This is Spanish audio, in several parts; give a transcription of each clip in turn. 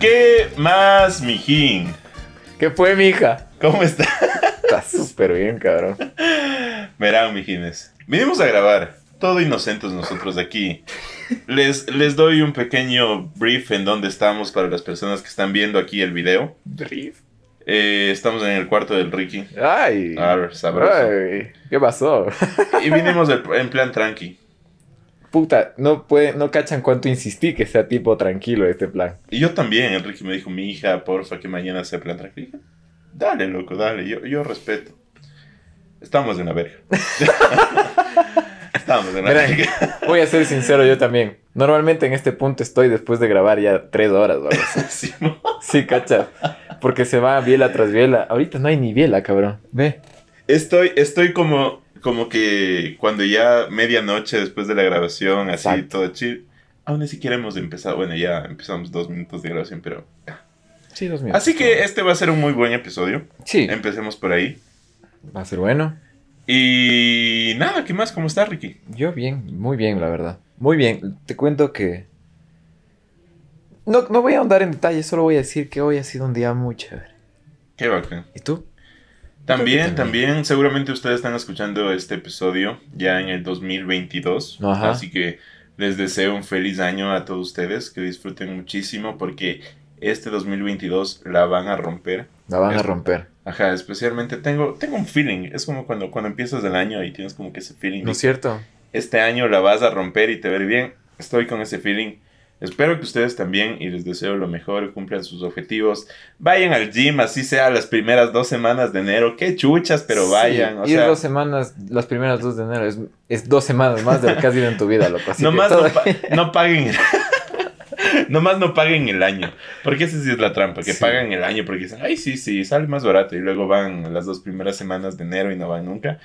¿Qué más, mijín? ¿Qué fue, mija? ¿Cómo está? Está súper bien, cabrón. Verán, mijines. Vinimos a grabar. Todo inocentes nosotros aquí. Les, les doy un pequeño brief en dónde estamos para las personas que están viendo aquí el video. Drift. Eh, estamos en el cuarto del Ricky. Ay. Arr, sabroso. Ay, ¿Qué pasó? Y vinimos en plan tranqui. Puta, no puede, no cachan cuánto insistí que sea tipo tranquilo este plan. Y yo también, el Ricky me dijo, mi hija, porfa, que mañana sea plan tranquilo. Dale, loco, dale, yo, yo respeto. Estamos en la verga. Estamos en Mira, voy a ser sincero yo también. Normalmente en este punto estoy después de grabar ya tres horas, ¿vale? Sí, mo. Sí, cacha. Porque se va biela tras biela. Ahorita no hay ni biela, cabrón. Ve. Estoy, estoy como, como que cuando ya medianoche después de la grabación, así Exacto. todo chill. Aún ni siquiera hemos empezado. Bueno, ya empezamos dos minutos de grabación, pero. Sí, dos minutos. Así que este va a ser un muy buen episodio. Sí, Empecemos por ahí. va a ser bueno. Y nada, ¿qué más? ¿Cómo está, Ricky? Yo bien, muy bien, la verdad. Muy bien. Te cuento que... No, no voy a ahondar en detalles, solo voy a decir que hoy ha sido un día muy chévere. Qué bacán. ¿Y tú? También, también. también, seguramente ustedes están escuchando este episodio ya en el 2022. Ajá. Así que les deseo un feliz año a todos ustedes, que disfruten muchísimo porque este 2022 la van a romper. La van a romper. Ajá, especialmente tengo, tengo un feeling. Es como cuando, cuando empiezas el año y tienes como que ese feeling. ¿No es cierto? este año la vas a romper y te ver bien. Estoy con ese feeling. Espero que ustedes también y les deseo lo mejor, cumplan sus objetivos. Vayan al gym, así sea las primeras dos semanas de enero. Qué chuchas, pero Sí, vayan. O ir sea, dos semanas, las primeras dos de enero, es, es dos semanas más de lo que has ido en tu vida, loco. Así nomás que no, todo- pa- no paguen. nomás no paguen el año. Porque esa sí es la trampa, que Sí. pagan el año porque dicen, ay, sí, sí, sale más barato. Y luego van las dos primeras semanas de enero y no van nunca.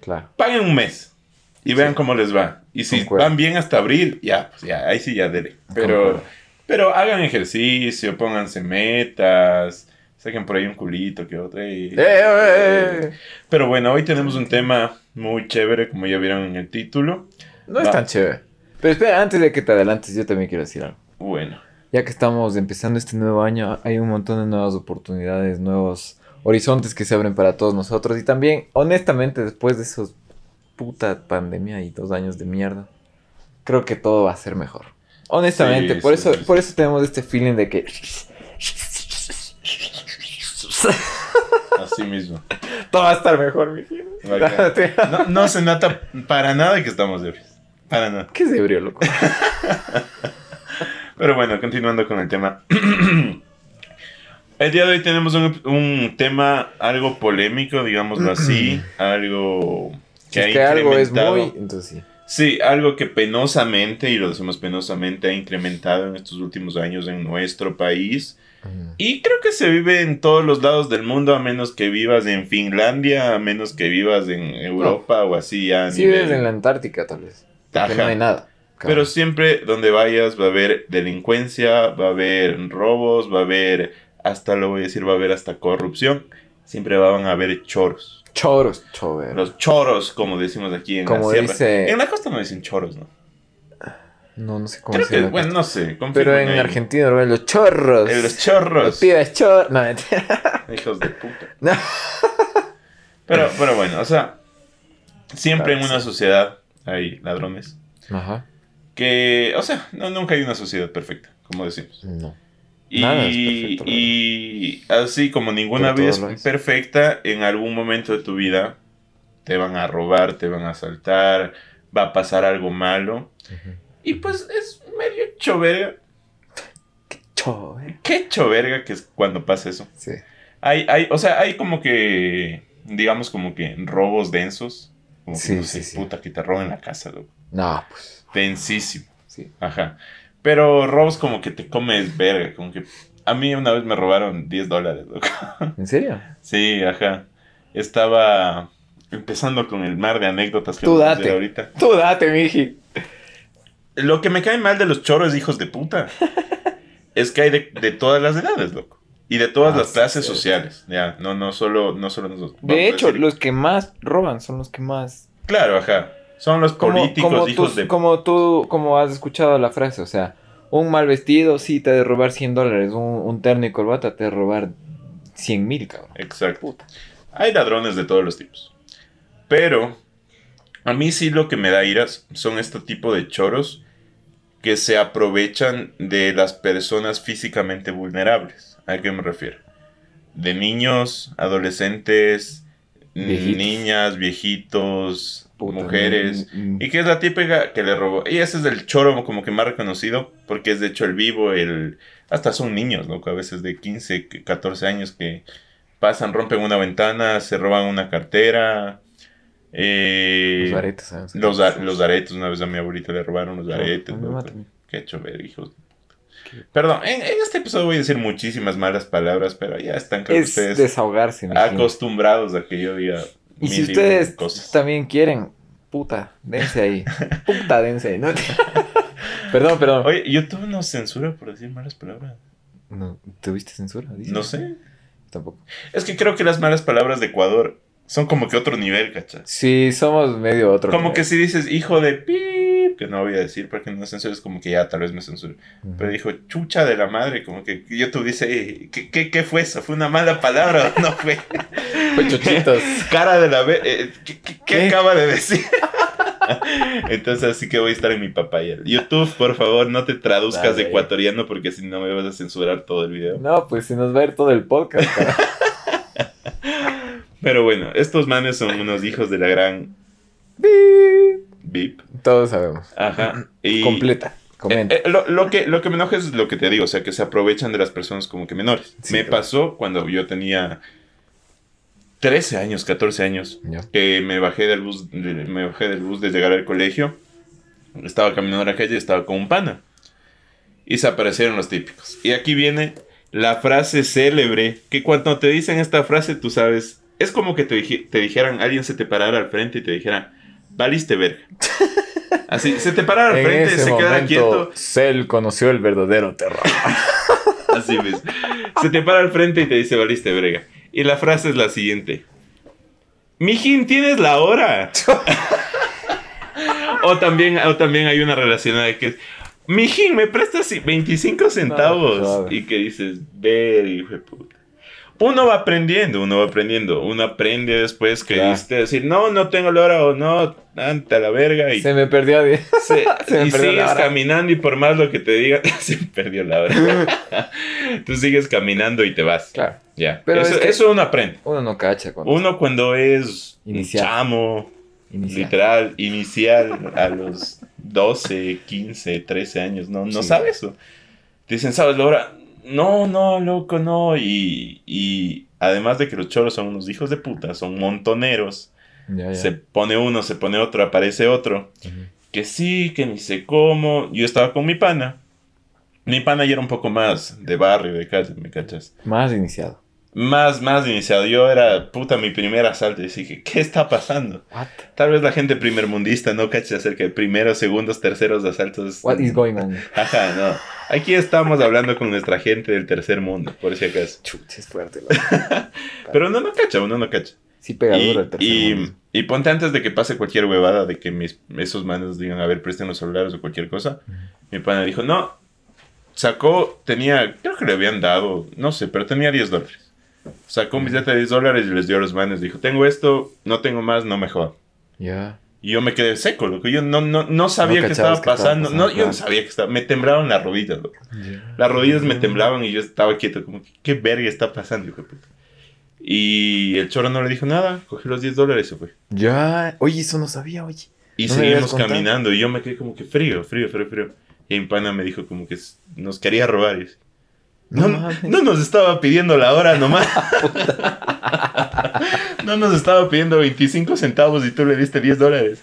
Claro. Paguen un mes y vean Sí. cómo les va. Y si Concuerdo. van bien hasta abril, ya, pues ya, ahí sí ya dele. Pero, Concuerdo. pero hagan ejercicio, pónganse metas, saquen por ahí un culito que otro. y- ¡Eh, eh, eh! Pero bueno, hoy tenemos un tema muy chévere, como ya vieron en el título. No es tan chévere. Pero espera, antes de que te adelantes, yo también quiero decir algo. Bueno, Ya que estamos empezando este nuevo año, hay un montón de nuevas oportunidades, nuevos horizontes que se abren para todos nosotros. Y también, honestamente, después de esos puta pandemia y dos años de mierda, creo que todo va a ser mejor. Honestamente, Sí, por, sí, eso, sí. por eso tenemos este feeling de que así mismo. todo va a estar mejor, mi hijo. Bacán. No, no se nota para nada que estamos ebrios. Para nada. ¿Qué es ebrio, loco? Pero bueno, continuando con el tema. El día de hoy tenemos un, un tema algo polémico, digámoslo así. algo Si que es ha que algo es muy... Entonces sí. Sí, algo que penosamente, y lo decimos penosamente, ha incrementado en estos últimos años en nuestro país. Y creo que se vive en todos los lados del mundo, a menos que vivas en Finlandia, a menos que vivas en Europa o así ya Sí, nivel- vives en la Antártica, tal vez. Que Ajá. no hay nada. Pero siempre donde vayas va a haber delincuencia, va a haber robos, va a haber, hasta lo voy a decir, va a haber hasta corrupción. Siempre van a haber choros. Choros, chover. Los choros, como decimos aquí en Como la sierra. dice- En la costa no dicen choros, ¿no? No, no sé cómo Creo que, bueno, no sé. Pero en ahí. Argentina, ¿no? los chorros. Eh, Los chorros. Los pibes chorros. No, mentira. Hijos de puta. No. Pero, pero bueno, o sea, siempre Claro en una sí. sociedad hay ladrones. Ajá. Que, o sea, no, nunca hay una sociedad perfecta, como decimos. No. Y, Nada es perfecto, y así como ninguna lo es. perfecta, en algún momento de tu vida te van a robar, te van a asaltar, va a pasar algo malo. Y pues es medio choverga. Chover. Qué choverga que es cuando pasa eso. Sí. Hay, hay, o sea, hay como que, digamos como que robos densos. Como que, Sí, no sí, sé, sí. puta, que te roben la casa, loco. No, pues. Densísimo. Sí. Ajá. Pero robos como que te comes verga, como que... A mí una vez me robaron 10 dólares, loco. ¿En serio? Sí, ajá. Estaba empezando con el mar de anécdotas que Tú vamos date. ahorita. Tú date, miji. lo que me cae mal de los choros hijos de puta es que hay de, de todas las edades, loco. Y de todas Ah, las clases sí. sociales. Ya, no, no solo, no solo nosotros. De hecho, los que más roban son los que más... Claro, ajá. Son los Como, políticos como, hijos tú, de... como tú, como has escuchado la frase, o sea, un mal vestido sí te ha de robar 100 dólares, un, un terno y corbata te ha de robar 100 mil, cabrón. Exacto. Puta. Hay ladrones de todos los tipos. Pero a mí sí lo que me da iras son este tipo de choros que se aprovechan de las personas físicamente vulnerables. ¿A qué me refiero? De niños, adolescentes, Viejitos. niñas, viejitos, Puta, mujeres. mm, mm. Y que es la típica que le robó. Y ese es el choro como que más reconocido, porque es de hecho el vivo, el... Hasta son niños, loco, a veces de 15, 14 años que pasan, rompen una ventana, se roban una cartera. eh, Los aretes, ¿sabes? los, los aretes, una vez a mi abuelita le robaron los aretes. Qué hecho ver, hijos. Perdón, en, en este episodio voy a decir muchísimas malas palabras, pero ya están creo Es ustedes desahogarse, acostumbrados a que yo diga Y si ustedes cosas. también quieren, puta, dense ahí. puta, dense ahí. ¿no? perdón, perdón. Oye, YouTube nos censura por decir malas palabras. No, ¿Tuviste censura? No sé. Tampoco. Es que creo que las malas palabras de Ecuador son como que otro nivel, ¿cachas? Sí, somos medio otro. Como nivel. que si dices hijo de pip, que no voy a decir porque no censures, como que ya tal vez me censure. Ujú. Pero dijo chucha de la madre, como que YouTube dice, "Eh, ¿qué, qué, qué fue eso? ¿Fue una mala palabra o no fue? Fue chuchitos. Cara de la ve eh, ¿qué, qué- acaba de decir? Entonces así que voy a estar en mi papaya. YouTube, por favor, no te traduzcas de ecuatoriano porque si no me vas a censurar todo el video. No, pues se nos va a ir todo el podcast. Pero bueno, estos manes son unos hijos de la gran VIP. Todos sabemos. Ajá. Y Completa. Comenta. Eh, eh, lo, lo que, lo que me enoja es lo que te digo, o sea, que se aprovechan de las personas como que menores. Sí, me claro. pasó cuando yo tenía 13 años, 14 años, que me bajé del bus, de- me bajé del bus de llegar al colegio, estaba caminando a la calle y estaba con un pana. Y se aparecieron los típicos. Y aquí viene la frase célebre, que cuando te dicen esta frase, tú sabes, es como que te, te dijeran, alguien se te parara al frente y te dijera, valiste verga. Así, se te parara al En frente, ese se queda momento, quieto. Cell conoció el verdadero terror. Así ves. Se te para al frente y te dice, valiste brega. Y la frase es la siguiente. Mijín, ¿tienes la hora? o, también, o también hay una relacionada que es, Mijín, ¿me prestas 25 centavos? No, y que dices, ver, hijo de puta. Uno va aprendiendo, uno va aprendiendo. Uno aprende después que diste decir, no, no tengo la hora o no, ante la verga. Y Se me perdió. se- Se me y perdió la sigues hora. caminando y por más lo que te digan, se perdió la hora. Tú sigues caminando y te vas. Claro. Ya. Pero eso, es que- eso uno aprende. Uno no cacha cuando Uno cuando es Inicial. chamo, literal, inicial, a los 12, 15, 13 años, no, no Sí. sabe eso. Dicen, ¿sabes la hora? No, no, loco, no. Y, y además de que los choros son unos hijos de puta, son montoneros. Se pone uno, se pone otro, aparece otro que sí, que ni sé cómo. Yo estaba con mi pana. Mi pana ya era un poco más de barrio, de calle, ¿me cachas? Más iniciado. Más, más iniciado. Yo era, puta, mi primer asalto. Y dije, ¿qué está pasando? What? Tal vez la gente primermundista no cache acerca de primeros, segundos, terceros asaltos. What is going on? Ajá, no. Aquí estamos hablando con nuestra gente del tercer mundo, por si acaso. Chucha, es fuerte. Pero uno no cacha, uno no cacha. Sí pega Y, duro el tercer y, mundo. y ponte antes de que pase cualquier huevada de que mis, esos manos digan, a ver, presten los celulares o cualquier cosa. Mi pana dijo, no, sacó, tenía, creo que le habían dado, no sé, pero tenía 10 dólares. Sacó un billete de 10 dólares y les dio a los manes. Dijo, tengo esto, no tengo más, no me jodan. Ya. Y yo me quedé seco, loco. Yo no, no, no sabía No qué estaba cachabas qué estaba pasando. no, yo no sabía que estaba. Me temblaban las rodillas, loco. Las rodillas me temblaban y yo estaba quieto, como, ¿qué verga está pasando, hijo de puta? Y el choro no le dijo nada, cogió los 10 dólares y se fue. Ya. Oye, eso no sabía, oye. Y No seguimos caminando y yo me quedé como que frío, frío, frío, frío. Y mi pana me dijo como que nos quería robar. Y yo, No no, no nos estaba pidiendo la hora nomás. no nos estaba pidiendo 25 centavos y tú le diste 10 dólares.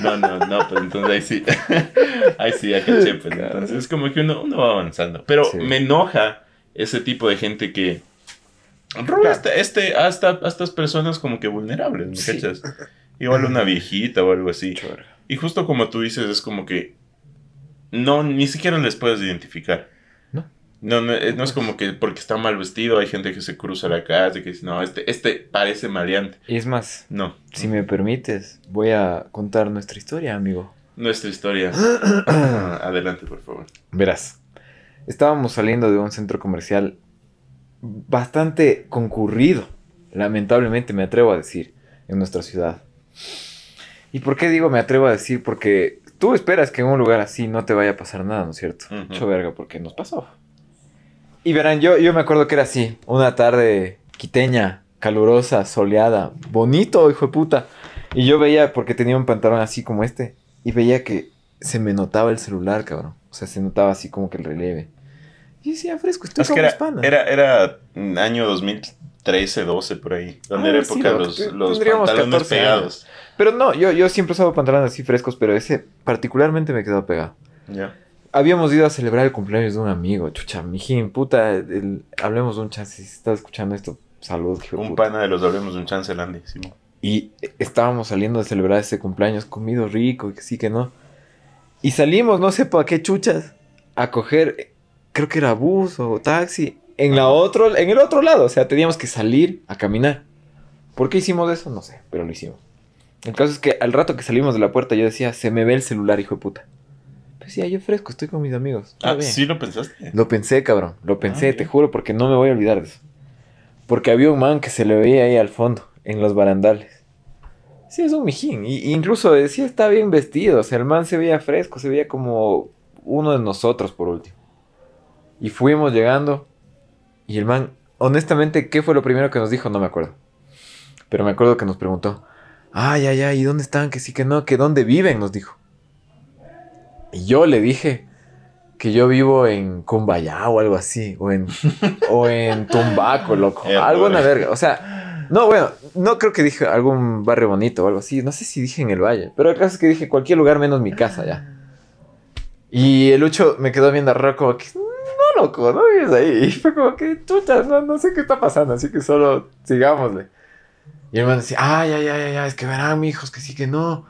No, no, no, pues entonces ahí sí. ahí sí, ya caché, pues. Claro. Entonces es como que uno, uno va avanzando. Pero Sí. me enoja ese tipo de gente que roba Claro. este, este, hasta, a estas personas como que vulnerables, ¿me Sí. cachas? Igual una viejita o algo así. Y justo como tú dices, es como que no, ni siquiera les puedes identificar. No. No, no, eh, no es como que porque está mal vestido hay gente que se cruza la calle que dice, no, este, este parece maleante. Y es más, No, si me permites, voy a contar nuestra historia, amigo. nuestra historia. Adelante, por favor. Verás, estábamos saliendo de un centro comercial bastante concurrido, lamentablemente me atrevo a decir, en nuestra ciudad. ¿Y por qué digo me atrevo a decir? Porque tú esperas que en un lugar así no te vaya a pasar nada, ¿no es cierto? Mucho verga, porque nos pasó. Y verán, yo, yo me acuerdo que era así, una tarde quiteña, calurosa, soleada, bonito, hijo de puta. Y yo veía, porque tenía un pantalón así como este, y veía que se me notaba el celular, cabrón. O sea, se notaba así como que el relieve. Y decía, fresco, estoy Es como era, hispana. era, era año 2013, 12 por ahí, donde Ah, era sí, época lo- los, los pantalones 14 pegados. Pero no, yo, yo siempre usaba pantalones así frescos, pero ese particularmente me quedó pegado. Ya. Habíamos ido a celebrar el cumpleaños de un amigo, chucha, mijín, puta, el- hablemos de un chance, si estás escuchando esto, salud, hijo Un puta. pana de los hablemos de un chance Landy. sí. Y estábamos saliendo a celebrar ese cumpleaños, comido rico, y que sí que no. Y salimos, no sé para qué chuchas, a coger, creo que era bus o taxi, en, la otro, en el otro lado. O sea, teníamos que salir a caminar. ¿Por qué hicimos eso? No sé, pero lo hicimos. El caso es que al rato que salimos de la puerta yo decía, se me ve el celular, hijo de puta. Pues decía, yo fresco, estoy con mis amigos. Ah, bien". sí lo pensaste. Lo pensé, cabrón. Lo pensé, Ah, te bien. juro, porque no me voy a olvidar de eso. Porque había un man que se le veía ahí al fondo, en los barandales. Sí, es un mijín. Y, y incluso decía, está bien vestido. O sea, el man se veía fresco, se veía como uno de nosotros, por último. Y fuimos llegando. Y el man, honestamente, ¿qué fue lo primero que nos dijo? No me acuerdo. Pero me acuerdo que nos preguntó, ay, ay, ay, ¿y dónde están? Que sí, que no, que dónde viven, nos dijo. Y yo le dije que yo vivo en Cumbayá o algo así, o en, o en Tumbaco, loco. Eh, algo en la verga. O sea, no, bueno, no creo que dije algún barrio bonito o algo así. No sé si dije en el valle, pero el caso es que dije cualquier lugar menos mi casa ya. Y el Lucho me quedó viendo raro como que, no, loco, no vives ahí. Y fue como que, chucha, no, no sé qué está pasando, así que solo sigámosle. Y el man decía, ay, ay, ay, ay, es que verán, hijos, que sí, que no.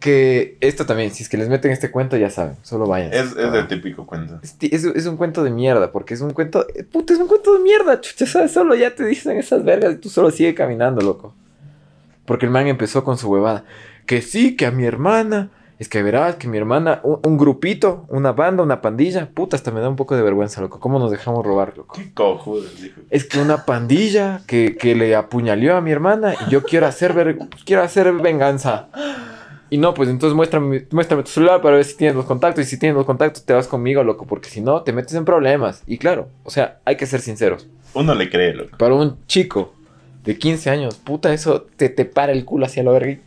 Que esto también, si es que les meten este cuento, ya saben, solo vayan. Es, es el típico cuento. Es, es, es un cuento de mierda, porque es un cuento. eh, Puta, es un cuento de mierda, chucha, ¿sabes? Solo ya te dicen esas vergas y tú solo sigue caminando, loco. Porque el man empezó con su huevada. Que sí, que a mi hermana. Es que verás que mi hermana, un, un grupito, una banda, una pandilla. Puta, hasta me da un poco de vergüenza, loco. ¿Cómo nos dejamos robar, loco? Qué dijo. Es que una pandilla que, que le apuñaleó a mi hermana y yo quiero hacer, ver- quiero hacer venganza. Y no, pues entonces muéstrame, muéstrame tu celular para ver si tienes los contactos. Y si tienes los contactos, te vas conmigo, loco, porque si no, te metes en problemas. Y claro, o sea, hay que ser sinceros. Uno le cree, loco. Para un chico de 15 años, puta, eso te, te para el culo hacia la verga.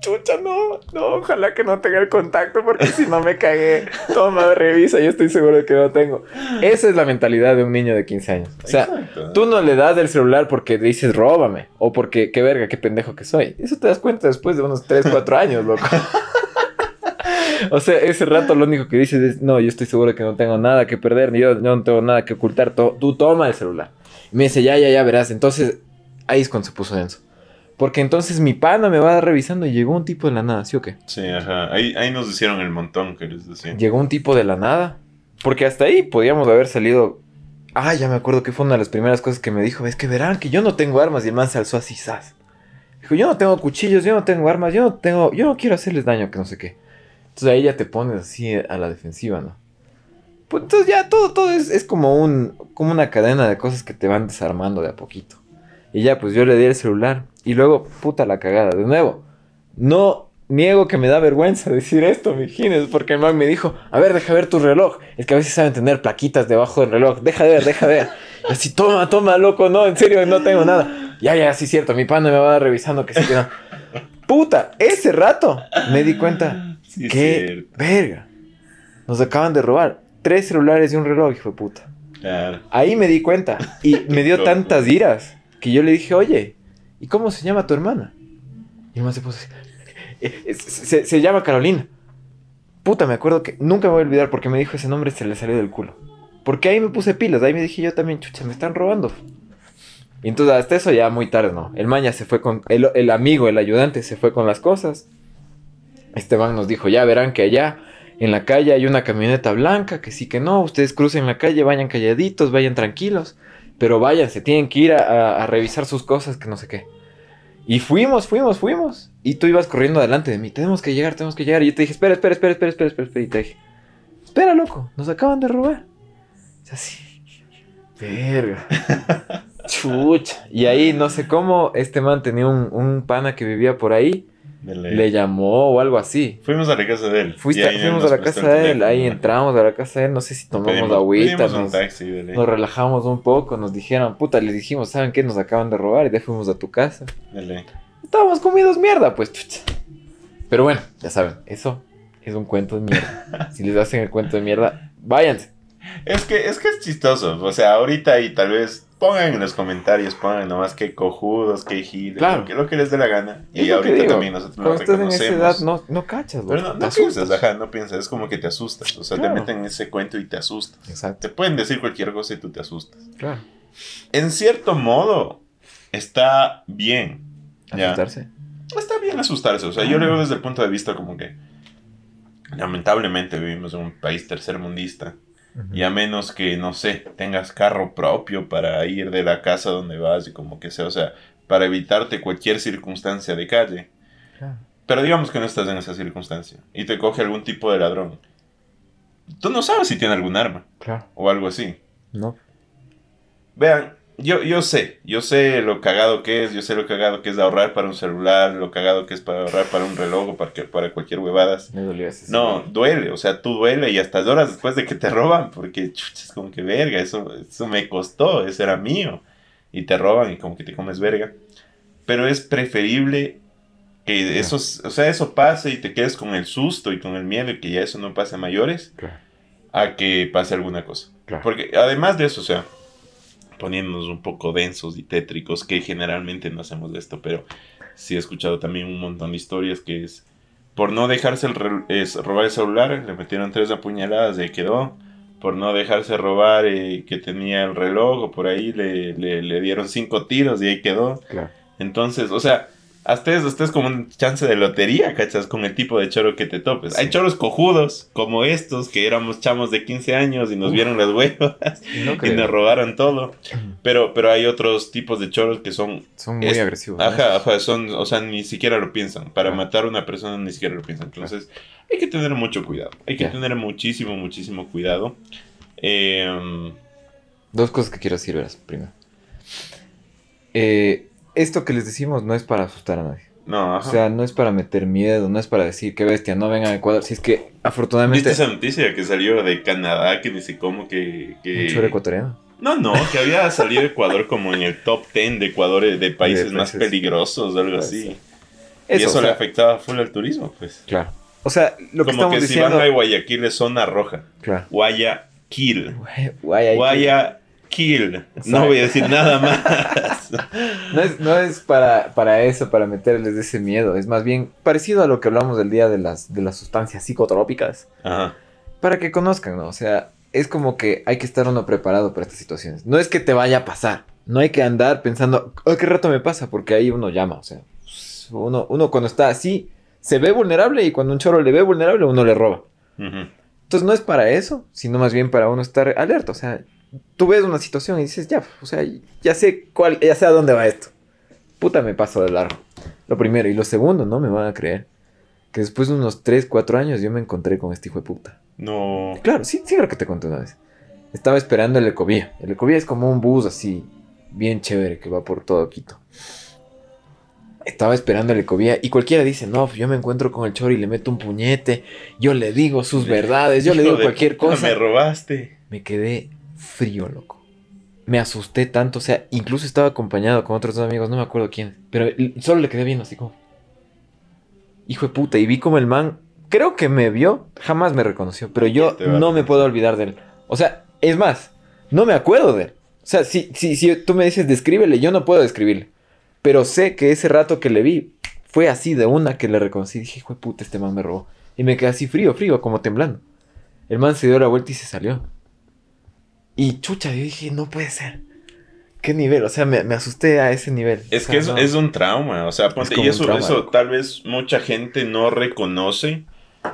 Chucha, no, no, ojalá que no tenga el contacto porque si no me cagué. Toma, revisa, yo estoy seguro de que no tengo. Esa es la mentalidad de un niño de 15 años. O sea, Exacto. Tú no le das el celular porque dices róbame o porque qué verga, qué pendejo que soy. Eso te das cuenta después de unos 3, 4 años, loco. o sea, ese rato lo único que dices es, no, yo estoy seguro que no tengo nada que perder, ni yo, yo no tengo nada que ocultar, to- tú toma el celular. Y me dice, ya, ya, ya verás. Entonces, ahí es cuando se puso denso. Porque entonces mi pana me va revisando y llegó un tipo de la nada, ¿sí o qué? Sí, ajá. Ahí, ahí nos hicieron el montón que les decía. Llegó un tipo de la nada. Porque hasta ahí podíamos haber salido. Ah, ya me acuerdo que fue una de las primeras cosas que me dijo. Es que verán que yo no tengo armas. Y el man se alzó así, ¡zas! Dijo, yo no tengo cuchillos, yo no tengo armas, yo no tengo. Yo no quiero hacerles daño, que no sé qué. Entonces ahí ya te pones así a la defensiva, ¿no? Pues entonces ya todo, todo es, es como un. como una cadena de cosas que te van desarmando de a poquito. Y ya, pues yo le di el celular. Y luego, puta la cagada. De nuevo, no niego que me da vergüenza decir esto, mijines, porque el man me dijo, a ver, deja ver tu reloj. Es que a veces saben tener plaquitas debajo del reloj. Deja de ver, deja de ver. Y así, toma, toma, loco, no, en serio, no tengo nada. Ya, ya, sí, cierto, mi pana me va revisando que sí que no. Puta, ese rato me di cuenta. Sí, cierto. verga. Nos acaban de robar tres celulares y un reloj, hijo de puta. Claro. Ahí me di cuenta. Y me dio tantas iras que yo le dije, oye, ¿y cómo se llama tu hermana? Y el man se puso así. "Eh, eh, Se, llama Carolina. Puta, me acuerdo que nunca me voy a olvidar porque me dijo ese nombre, se le salió del culo. Porque ahí me puse pilas, ahí me dije yo también, chucha, me están robando. Y entonces hasta eso ya muy tarde, ¿no? El man ya se fue con, el, el amigo, el ayudante, se fue con las cosas. Este man nos dijo, ya verán que allá En la calle hay una camioneta blanca, que sí que no, ustedes crucen la calle, vayan calladitos, vayan tranquilos, pero váyanse, tienen que ir a, a revisar sus cosas, que no sé qué. Y fuimos, fuimos, fuimos. Y tú ibas corriendo delante de mí, tenemos que llegar, tenemos que llegar. Y yo te dije, espera, espera, espera, espera, espera, espera, espera. Y te dije, espera, loco, nos acaban de robar. Es así. Verga. Chucha. Y ahí, no sé cómo, este man tenía un, un pana que vivía por ahí. Le llamó o algo así. Fuimos a la casa de él. Fuiste, fuimos a la casa de él, ahí entramos a la casa de él, no sé si tomamos Pedimos- agüita, pedimos nos, taxi, nos relajamos un poco, nos dijeron, puta, les dijimos, ¿saben qué? Nos acaban de robar y ahí fuimos a tu casa. De ley. Estábamos comidos mierda, pues. Pero bueno, ya saben, eso es un cuento de mierda. si les hacen el cuento de mierda, váyanse. Es que, es que es chistoso. O sea, ahorita y tal vez pongan en los comentarios, pongan nomás qué cojudos, qué giles, Claro. lo, que, lo que les dé la gana. Es Y que ahorita digo, también nosotros lo estás en esa edad, reconocemos. no, no cachas, Pero no, no piensas, asustas. ajá, no piensas, es como que te asustas. O sea, Claro. te meten en ese cuento y te asustas. Exacto, Te pueden decir cualquier cosa y tú te asustas. claro. En cierto modo, está bien. Ya. Asustarse. Está bien asustarse. O sea, yo lo veo desde el punto de vista como que lamentablemente vivimos en un país tercermundista. Y a menos que, no sé, tengas carro propio para ir de la casa donde vas y como que sea, o sea, para evitarte cualquier circunstancia de calle. Claro. Pero digamos que no estás en esa circunstancia y te coge algún tipo de ladrón. Tú no sabes si tiene algún arma Claro. o algo así. No. Vean, yo, yo sé, yo sé lo cagado que es, yo sé lo cagado que es de ahorrar para un celular, lo cagado que es para ahorrar para un reloj o para, que- para cualquier huevadas. Me dolió ese. No, duele, o sea, tú duele y hasta horas después de que te roban, porque chucha, es como que verga, eso, eso me costó, eso era mío. Y te roban y como que te comes verga. Pero es preferible que eso, o sea, eso pase y te quedes con el susto y con el miedo y que ya eso no pase a mayores, Claro. a que pase alguna cosa. Claro. Porque además de eso, o sea, poniéndonos un poco densos y tétricos, que generalmente no hacemos de esto, pero sí he escuchado también un montón de historias que es por no dejarse el es, robar el celular, le metieron tres apuñaladas y ahí quedó. Por no dejarse robar eh, que tenía el reloj o por ahí le, le, le dieron cinco tiros y ahí quedó. Claro. Entonces, o sea, hasta es, hasta es como un chance de lotería, ¿cachas? Con el tipo de choro que te topes. Sí. Hay choros cojudos, como estos, que éramos chamos de 15 años y nos Uf. vieron las huevas Y no y creo. nos robaron todo. Pero, pero hay otros tipos de choros que son, Son muy Es- agresivos. ajá, ajá, son, o sea, ni siquiera lo piensan. Para Claro. matar a una persona ni siquiera lo piensan. Entonces, hay que tener mucho cuidado. Hay que tener muchísimo, muchísimo cuidado. Eh, Dos cosas que quiero decir, verás, primero. Eh, esto que les decimos no es para asustar a nadie. no, O ajá. sea, no es para meter miedo, no es para decir qué bestia, no vengan a Ecuador. Si es que afortunadamente. ¿Viste esa noticia que salió de Canadá? Que ni sé cómo que... que... Un choro ecuatoriano. No, no, que había salido Ecuador como en el top 10 de Ecuador de países más peligrosos o algo así. sí. y eso o le afectaba full al turismo, pues. Claro. O sea, lo que como estamos que si diciendo. van a Guayaquil es zona roja. Claro. Guayaquil. Guay- guay- Guayaquil. No voy a decir nada más. No es, no es para, para eso, para meterles ese miedo. Es más bien parecido a lo que hablamos del día de las, de las sustancias psicotrópicas. Ajá. Para que conozcan, ¿no? O sea, es como que hay que estar uno preparado para estas situaciones. No es que te vaya a pasar. No hay que andar pensando, oh, ¿qué rato me pasa? Porque ahí uno llama. O sea, uno, uno cuando está así, se ve vulnerable y cuando un choro le ve vulnerable, uno le roba. Ujú. Entonces no es para eso, sino más bien para uno estar alerta. O sea, tú ves una situación y dices, ya, o sea, ya sé cuál, ya sé a dónde va esto. Puta, me paso de largo. Lo primero. Y lo segundo, no me van a creer. Que después de unos 3, 4 años yo me encontré con este hijo de puta. No. Claro, sí, sí, creo que te conté una vez. Estaba esperando el Ecovía. El Ecovía es como un bus así, bien chévere, que va por todo Quito. Estaba esperando el Ecovía y cualquiera dice, no, yo me encuentro con el choro y le meto un puñete, yo le digo sus verdades, yo le digo cualquier cosa. Me robaste. Me quedé frío, loco. Me asusté tanto, o sea, incluso estaba acompañado con otros dos amigos, no me acuerdo quién, pero solo le quedé viendo así como... Hijo de puta, y vi como el man, creo que me vio, jamás me reconoció, pero yo no me puedo olvidar de él. O sea, es más, no me acuerdo de él. O sea, si, si, si tú me dices descríbele, yo no puedo describirle. Pero sé que ese rato que le vi fue así de una que le reconocí. Dije, hijo de puta, este man me robó. Y me quedé así frío, frío, como temblando. El man se dio la vuelta y se salió. Y chucha, yo dije, no puede ser. ¿Qué nivel? O sea, me, me asusté a ese nivel. Es O sea, que es, no. es un trauma, o sea, ponte, y eso, trauma, eso loco. tal vez mucha gente no reconoce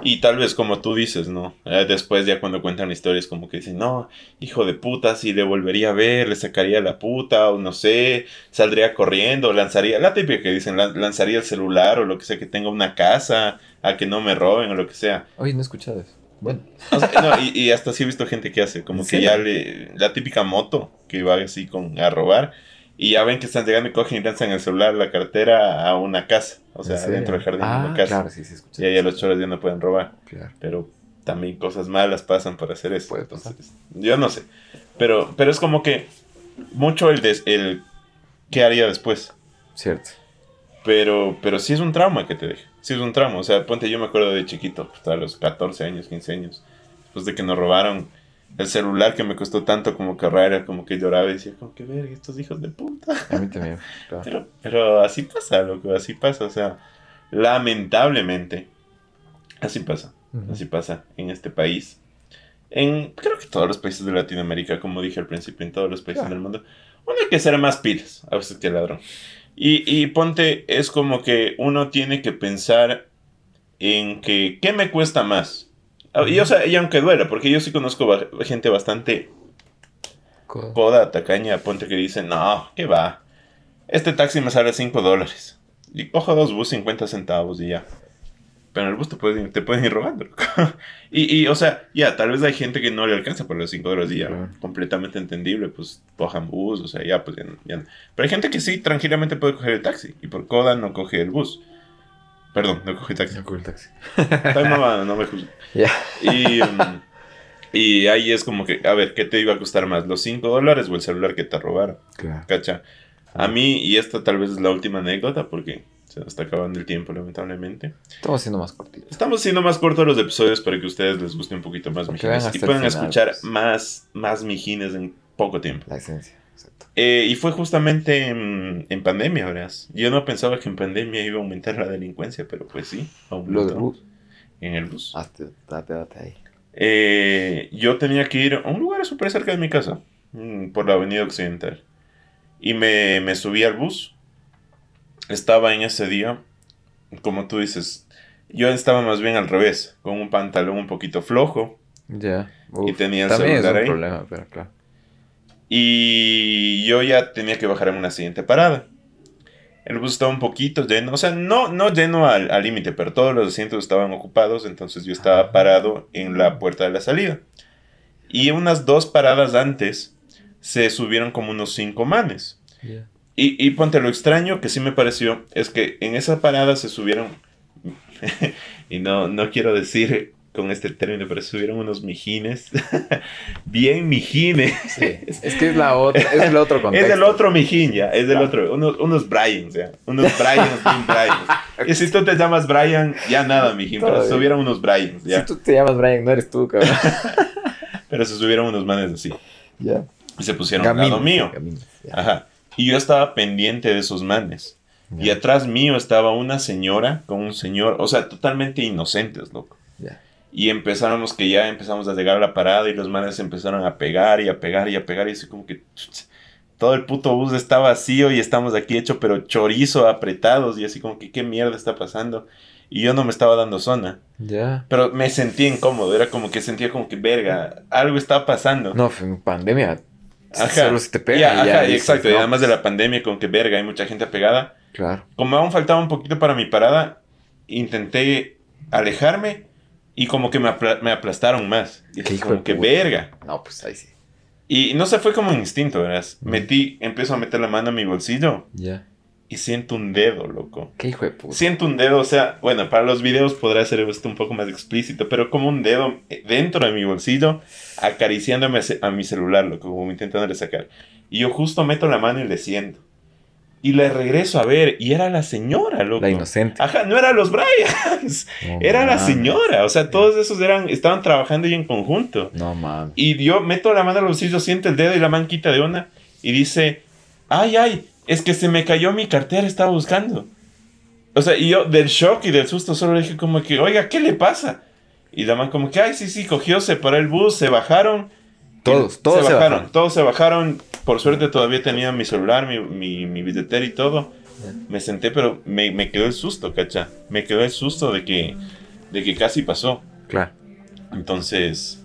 Y tal vez como tú dices, ¿no? Eh, después ya cuando cuentan historias como que dicen, no, hijo de puta, si le volvería a ver, le sacaría la puta, o no sé, saldría corriendo, lanzaría, la típica que dicen, lan- lanzaría el celular o lo que sea, que tenga una casa, a que no me roben o lo que sea. Oye, no he escuchado eso. Bueno, O sea, no, y, y hasta sí he visto gente que hace, como ¿En que serio? ya le, la típica moto que va así con, a robar, y ya ven que están llegando y cogen y lanzan el celular, la cartera a una casa, o sea, dentro del jardín ah, de una casa. claro, sí, sí, escuché. Y ahí a los choros ya no pueden robar Claro. pero también cosas malas pasan por hacer eso. Puede pasar. Entonces, yo no sé. Pero, pero es como que mucho el, des- el qué haría después. Cierto. Pero, pero sí es un trauma que te deja. Sí es un trauma. O sea, ponte, yo me acuerdo de chiquito, pues, a los 14 años, 15 años, después de que nos robaron el celular que me costó tanto como que ahorrar, era como que lloraba y decía, como que ver, estos hijos de puta. A mí también. claro. Pero, pero así pasa, loco, así pasa. O sea, lamentablemente, así pasa. Así pasa en este país. En creo que todos los países de Latinoamérica, como dije al principio, en todos los países Claro. del mundo, uno hay que ser más pilas a veces que ladrón. Y, y ponte, es como que uno tiene que pensar en que, ¿qué me cuesta más? Ah, Y, o sea, y aunque duela, porque yo sí conozco ba- gente bastante Co- coda, tacaña, ponte que dice, no, ¿qué va? Este taxi me sale 5 dólares. Y cojo dos bus 50 centavos y ya. Pero en el bus te pueden, te pueden ir robando. y, y, o sea, ya, tal vez hay gente que no le alcanza por los 5 dólares y ya. Claro. Completamente entendible, pues cojan bus, o sea, ya, pues ya, no- ya. Pero hay gente que sí, tranquilamente puede coger el taxi. Y por coda no coge el bus. Perdón, no coge el taxi. No coge el taxi. No me juzgues. Ya. Y, mm, y ahí es como que, a ver, ¿qué te iba a costar más? ¿Los 5 dólares o el celular que te robaron? Claro. ¿Cacha? A mí, y esta tal vez es la última anécdota porque se nos está acabando el tiempo, lamentablemente. Estamos siendo más cortitos. Estamos haciendo más cortos los episodios para que a ustedes les guste un poquito más Mijines y puedan escuchar más, más Mijines en poco tiempo. La esencia. Exacto. Eh, y fue justamente en, en pandemia, verás. Yo no pensaba que en pandemia iba a aumentar la delincuencia, pero pues sí, aumentó Lo del bus. en el bus. Hazte, date, date ahí. Eh, yo tenía que ir a un lugar súper cerca de mi casa, mm, por la avenida occidental. Y me, me subí al bus. Estaba en ese día, como tú dices, yo estaba más bien al revés, con un pantalón un poquito flojo. Ya. Y tenía el También es un ahí. problema, pero claro. Y yo ya tenía que bajar en una siguiente parada. El bus estaba un poquito lleno, o sea, no, no lleno al al límite, pero todos los asientos estaban ocupados, entonces yo estaba parado en la puerta de la salida. Y unas dos paradas antes se subieron como unos cinco manes. Ya. Y, y ponte lo extraño que sí me pareció, es que en esa parada se subieron, y no, no quiero decir con este término, pero se subieron unos mijines, bien mijines. Sí. Es que es la otra, es el otro contexto. Es del otro mijín ya, es del Claro. otro, unos, unos Bryans ya, unos Bryans, bien Bryans. Y si tú te llamas Brian, ya nada, mijín, pero se Todavía. subieron unos Bryans, ya. Si tú te llamas Brian, no eres tú, cabrón. Pero se subieron unos manes así. ya. Y se pusieron al lado mío. Gamín, ya. Ajá. Y yo estaba pendiente de esos manes. Y atrás mío estaba una señora con un señor, o sea, totalmente inocentes, loco. Ya. Y empezábamos que ya empezamos a llegar a la parada y los manes empezaron a pegar y a pegar y a pegar y así como que todo el puto bus está vacío y estamos aquí hecho pero chorizo apretados y así como que qué mierda está pasando. Y yo no me estaba dando zona, Ya. pero me sentí incómodo, era como que sentía como que verga, algo está pasando. No, fue pandemia. Ajá. Solo se te pega. Y ya ajá, dices, exacto, y no, además de la pandemia como que verga, hay mucha gente pegada. Claro. Como aún faltaba un poquito para mi parada, intenté alejarme y como que me, apla- me aplastaron más. Y Qué hijo como de que puta. verga. No, pues ahí sí. Y no se fue como un instinto, ¿verdad? Metí, empiezo a meter la mano en mi bolsillo Ya. Y siento un dedo, loco. Qué hijo de puta. Siento un dedo, o sea, bueno, para los videos podrá ser esto un poco más explícito, pero como un dedo dentro de mi bolsillo acariciándome a mi celular, loco, como intentándole sacar. Y yo justo meto la mano y le siento. Y le regreso a ver, y era la señora, loco. La inocente. Ajá, no era los Bryans, No era la mames. señora. O sea, todos esos eran, estaban trabajando ahí en conjunto. No mames. Y yo meto la mano al bolsillo, siento el dedo y la manquita de una y dice, ay, ay, es que se me cayó mi cartera, estaba buscando. O sea, y yo del shock y del susto solo le dije como que, oiga, ¿qué le pasa? Y la man como que, ay, sí, sí, cogió, se paró el bus, se bajaron. Todos, todos se bajaron. Todos se bajaron. Por suerte todavía tenía mi celular, mi, mi, mi billetera y todo. Me senté, pero me, me quedó el susto, cacha. Me quedó el susto de que, de que casi pasó. Claro. Entonces...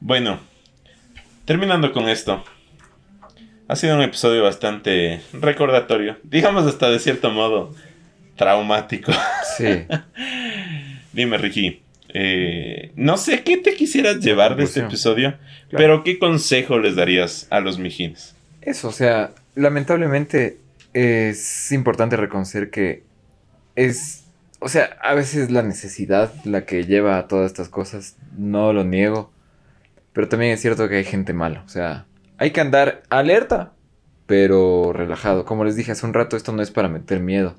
Bueno, terminando con esto. Ha sido un episodio bastante recordatorio, digamos hasta de cierto modo traumático. Sí. Dime, Ricky, eh, no sé qué te quisieras llevar de este episodio, Claro. pero ¿qué consejo les darías a los mijines? Eso, o sea, lamentablemente es importante reconocer que es, o sea, a veces la necesidad la que lleva a todas estas cosas, no lo niego, pero también es cierto que hay gente mala, o sea, hay que andar alerta, pero relajado. Como les dije hace un rato, esto no es para meter miedo,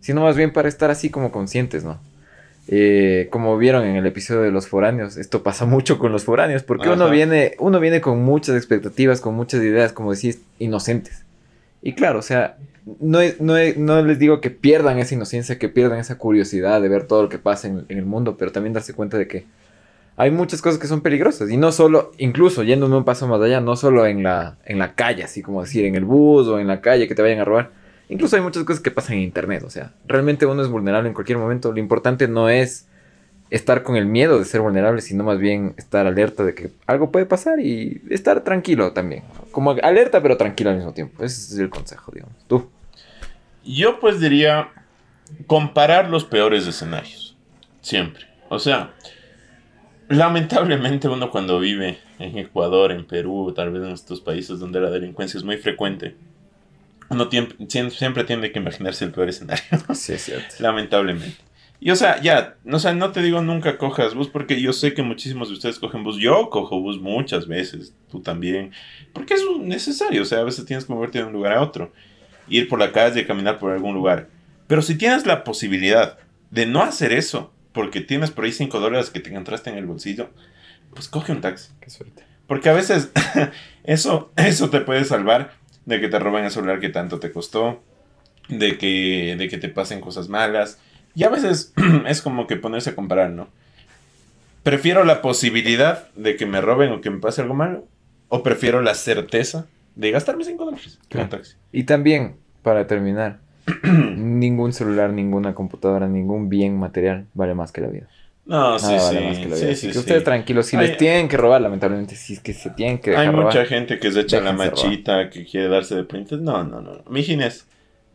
sino más bien para estar así como conscientes, ¿no? Eh, como vieron en el episodio de los foráneos, esto pasa mucho con los foráneos, porque uno viene, uno viene con muchas expectativas, con muchas ideas, como decís, inocentes. Y claro, o sea, no, no, no les digo que pierdan esa inocencia, que pierdan esa curiosidad de ver todo lo que pasa en, en el mundo, pero también darse cuenta de que hay muchas cosas que son peligrosas. Y no solo, incluso yéndome un paso más allá, no solo en la, en la calle, así como decir, en el bus o en la calle que te vayan a robar. Incluso hay muchas cosas que pasan en internet. O sea, realmente uno es vulnerable en cualquier momento. Lo importante no es estar con el miedo de ser vulnerable, sino más bien estar alerta de que algo puede pasar y estar tranquilo también. Como alerta, pero tranquilo al mismo tiempo. Ese es el consejo, digamos. Tú. Yo pues diría comparar los peores escenarios. Siempre. O sea, lamentablemente uno cuando vive en Ecuador, en Perú, tal vez en estos países donde la delincuencia es muy frecuente, uno siempre tiene que imaginarse el peor escenario. Sí, es cierto. Lamentablemente. Y o sea, ya, o sea, no te digo nunca cojas bus porque yo sé que muchísimos de ustedes cogen bus. Yo cojo bus muchas veces, tú también. Porque es necesario, o sea, a veces tienes que moverte de un lugar a otro. Ir por la calle, caminar por algún lugar. Pero si tienes la posibilidad de no hacer eso, porque tienes por ahí 5 dólares que te encontraste en el bolsillo, pues coge un taxi. Qué suerte. Porque a veces eso, eso te puede salvar de que te roben el celular que tanto te costó, de que, de que te pasen cosas malas. Y a veces es como que ponerse a comparar, ¿no? Prefiero la posibilidad de que me roben o que me pase algo malo, o prefiero la certeza de gastarme 5 dólares en un taxi. Y también, para terminar, ningún celular, ninguna computadora, ningún bien material vale más que la vida. No, sí, Nada sí. vale más que la vida. sí, Así que sí. ustedes tranquilos, si Hay- les tienen que robar, lamentablemente, si es que se tienen que Hay dejar robar. mucha gente que se echa la Déjense robar. machita, que quiere darse de printes. No, no, no. Mijines,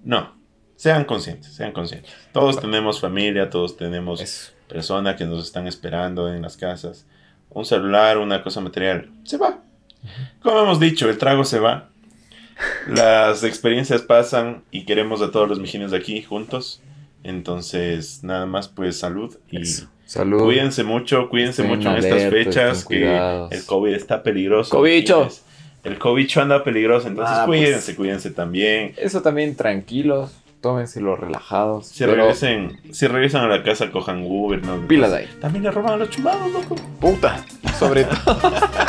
no. Sean conscientes, sean conscientes. Todos tenemos familia, todos tenemos Eso. personas que nos están esperando en las casas. Un celular, una cosa material, se va. Como hemos dicho, el trago se va. Las experiencias pasan y queremos a todos los mijines de aquí juntos. Entonces, nada más, pues salud y Eso. Salud. cuídense mucho, cuídense Estén mucho en estas alertas, fechas que cuidados. el COVID está peligroso. ¡Cobicho! El cobicho anda peligroso, entonces Ah, pues. cuídense, cuídense también. Eso también tranquilos, tómenselo relajados. Si pero regresen, si regresan a la casa, cojan Uber, ¿no? pilas ahí. También le roban a los chumados, loco. Puta. Sobre todo.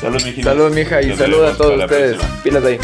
Salud, mijines. Salud, mija, y salud a todos ustedes. Pilas ahí.